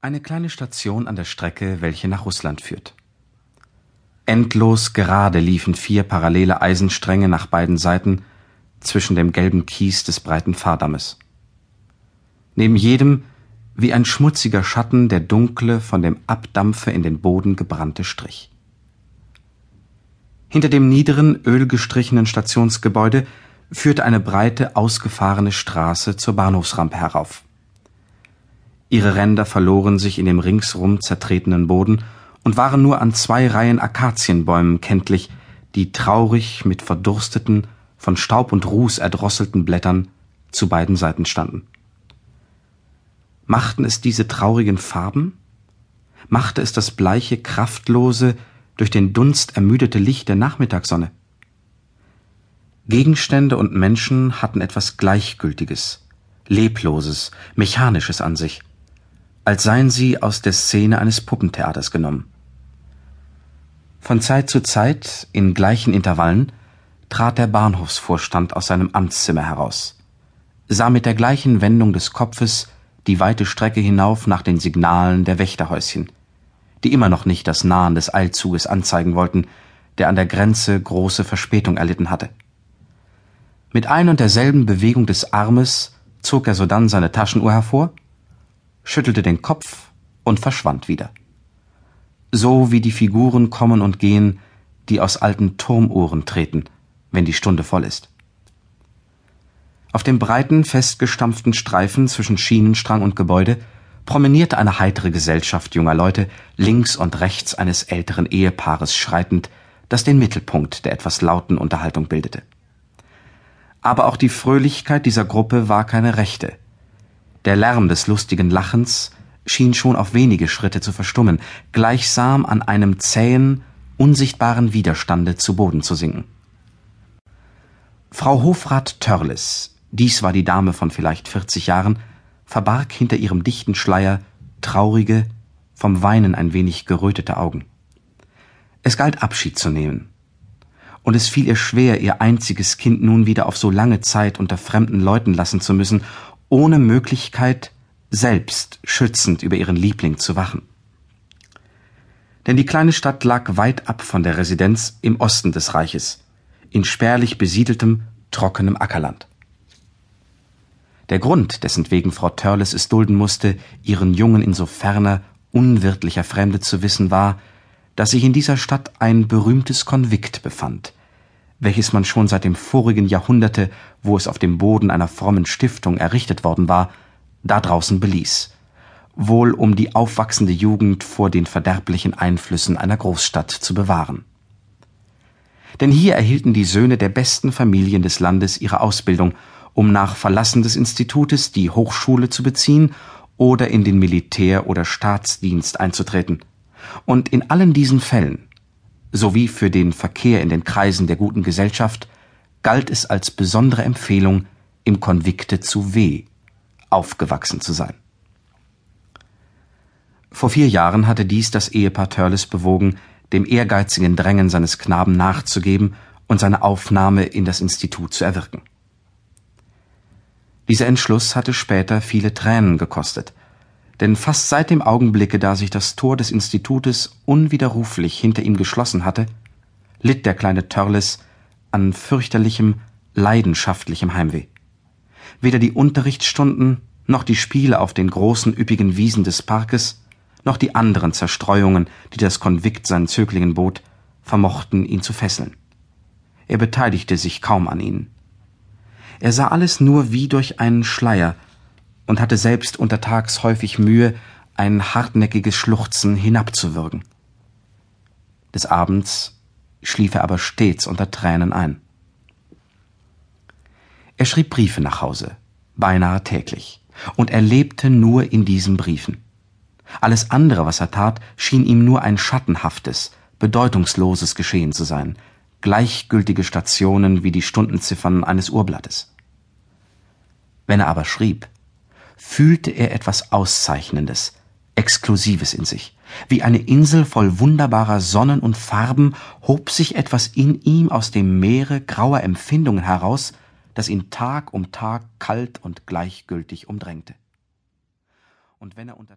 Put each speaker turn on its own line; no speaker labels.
Eine kleine Station an der Strecke, welche nach Russland führt. Endlos gerade liefen vier parallele Eisenstränge nach beiden Seiten zwischen dem gelben Kies des breiten Fahrdammes. Neben jedem wie ein schmutziger Schatten der dunkle, von dem Abdampfe in den Boden gebrannte Strich. Hinter dem niederen, ölgestrichenen Stationsgebäude führte eine breite, ausgefahrene Straße zur Bahnhofsrampe herauf. Ihre Ränder verloren sich in dem ringsrum zertretenen Boden und waren nur an zwei Reihen Akazienbäumen kenntlich, die traurig mit verdursteten, von Staub und Ruß erdrosselten Blättern zu beiden Seiten standen. Machten es diese traurigen Farben? Machte es das bleiche, kraftlose, durch den Dunst ermüdete Licht der Nachmittagssonne? Gegenstände und Menschen hatten etwas Gleichgültiges, Lebloses, Mechanisches an sich als seien sie aus der Szene eines Puppentheaters genommen. Von Zeit zu Zeit, in gleichen Intervallen, trat der Bahnhofsvorstand aus seinem Amtszimmer heraus, sah mit der gleichen Wendung des Kopfes die weite Strecke hinauf nach den Signalen der Wächterhäuschen, die immer noch nicht das Nahen des Eilzuges anzeigen wollten, der an der Grenze große Verspätung erlitten hatte. Mit ein und derselben Bewegung des Armes zog er sodann seine Taschenuhr hervor schüttelte den Kopf und verschwand wieder. So wie die Figuren kommen und gehen, die aus alten Turmuhren treten, wenn die Stunde voll ist. Auf dem breiten, festgestampften Streifen zwischen Schienenstrang und Gebäude promenierte eine heitere Gesellschaft junger Leute links und rechts eines älteren Ehepaares schreitend, das den Mittelpunkt der etwas lauten Unterhaltung bildete. Aber auch die Fröhlichkeit dieser Gruppe war keine rechte, der Lärm des lustigen Lachens schien schon auf wenige Schritte zu verstummen, gleichsam an einem zähen, unsichtbaren Widerstande zu Boden zu sinken. Frau Hofrat Törles, dies war die Dame von vielleicht vierzig Jahren, verbarg hinter ihrem dichten Schleier traurige, vom Weinen ein wenig gerötete Augen. Es galt Abschied zu nehmen. Und es fiel ihr schwer, ihr einziges Kind nun wieder auf so lange Zeit unter fremden Leuten lassen zu müssen ohne Möglichkeit, selbst schützend über ihren Liebling zu wachen. Denn die kleine Stadt lag weit ab von der Residenz im Osten des Reiches, in spärlich besiedeltem, trockenem Ackerland. Der Grund, dessen wegen Frau Törles es dulden musste, ihren Jungen in so ferner, unwirtlicher Fremde zu wissen, war, dass sich in dieser Stadt ein berühmtes Konvikt befand, welches man schon seit dem vorigen Jahrhunderte, wo es auf dem Boden einer frommen Stiftung errichtet worden war, da draußen beließ, wohl um die aufwachsende Jugend vor den verderblichen Einflüssen einer Großstadt zu bewahren. Denn hier erhielten die Söhne der besten Familien des Landes ihre Ausbildung, um nach Verlassen des Institutes die Hochschule zu beziehen oder in den Militär- oder Staatsdienst einzutreten. Und in allen diesen Fällen sowie für den Verkehr in den Kreisen der guten Gesellschaft galt es als besondere Empfehlung, im Konvikte zu W aufgewachsen zu sein. Vor vier Jahren hatte dies das Ehepaar Törles bewogen, dem ehrgeizigen Drängen seines Knaben nachzugeben und seine Aufnahme in das Institut zu erwirken. Dieser Entschluss hatte später viele Tränen gekostet, denn fast seit dem Augenblicke, da sich das Tor des Institutes unwiderruflich hinter ihm geschlossen hatte, litt der kleine Törles an fürchterlichem, leidenschaftlichem Heimweh. Weder die Unterrichtsstunden noch die Spiele auf den großen üppigen Wiesen des Parkes noch die anderen Zerstreuungen, die das Konvikt seinen Zöglingen bot, vermochten ihn zu fesseln. Er beteiligte sich kaum an ihnen. Er sah alles nur wie durch einen Schleier, und hatte selbst untertags häufig Mühe, ein hartnäckiges Schluchzen hinabzuwürgen. Des Abends schlief er aber stets unter Tränen ein. Er schrieb Briefe nach Hause, beinahe täglich, und er lebte nur in diesen Briefen. Alles andere, was er tat, schien ihm nur ein schattenhaftes, bedeutungsloses Geschehen zu sein, gleichgültige Stationen wie die Stundenziffern eines Urblattes. Wenn er aber schrieb, fühlte er etwas Auszeichnendes, Exklusives in sich. Wie eine Insel voll wunderbarer Sonnen und Farben hob sich etwas in ihm aus dem Meere grauer Empfindungen heraus, das ihn Tag um Tag kalt und gleichgültig umdrängte. Und wenn er unter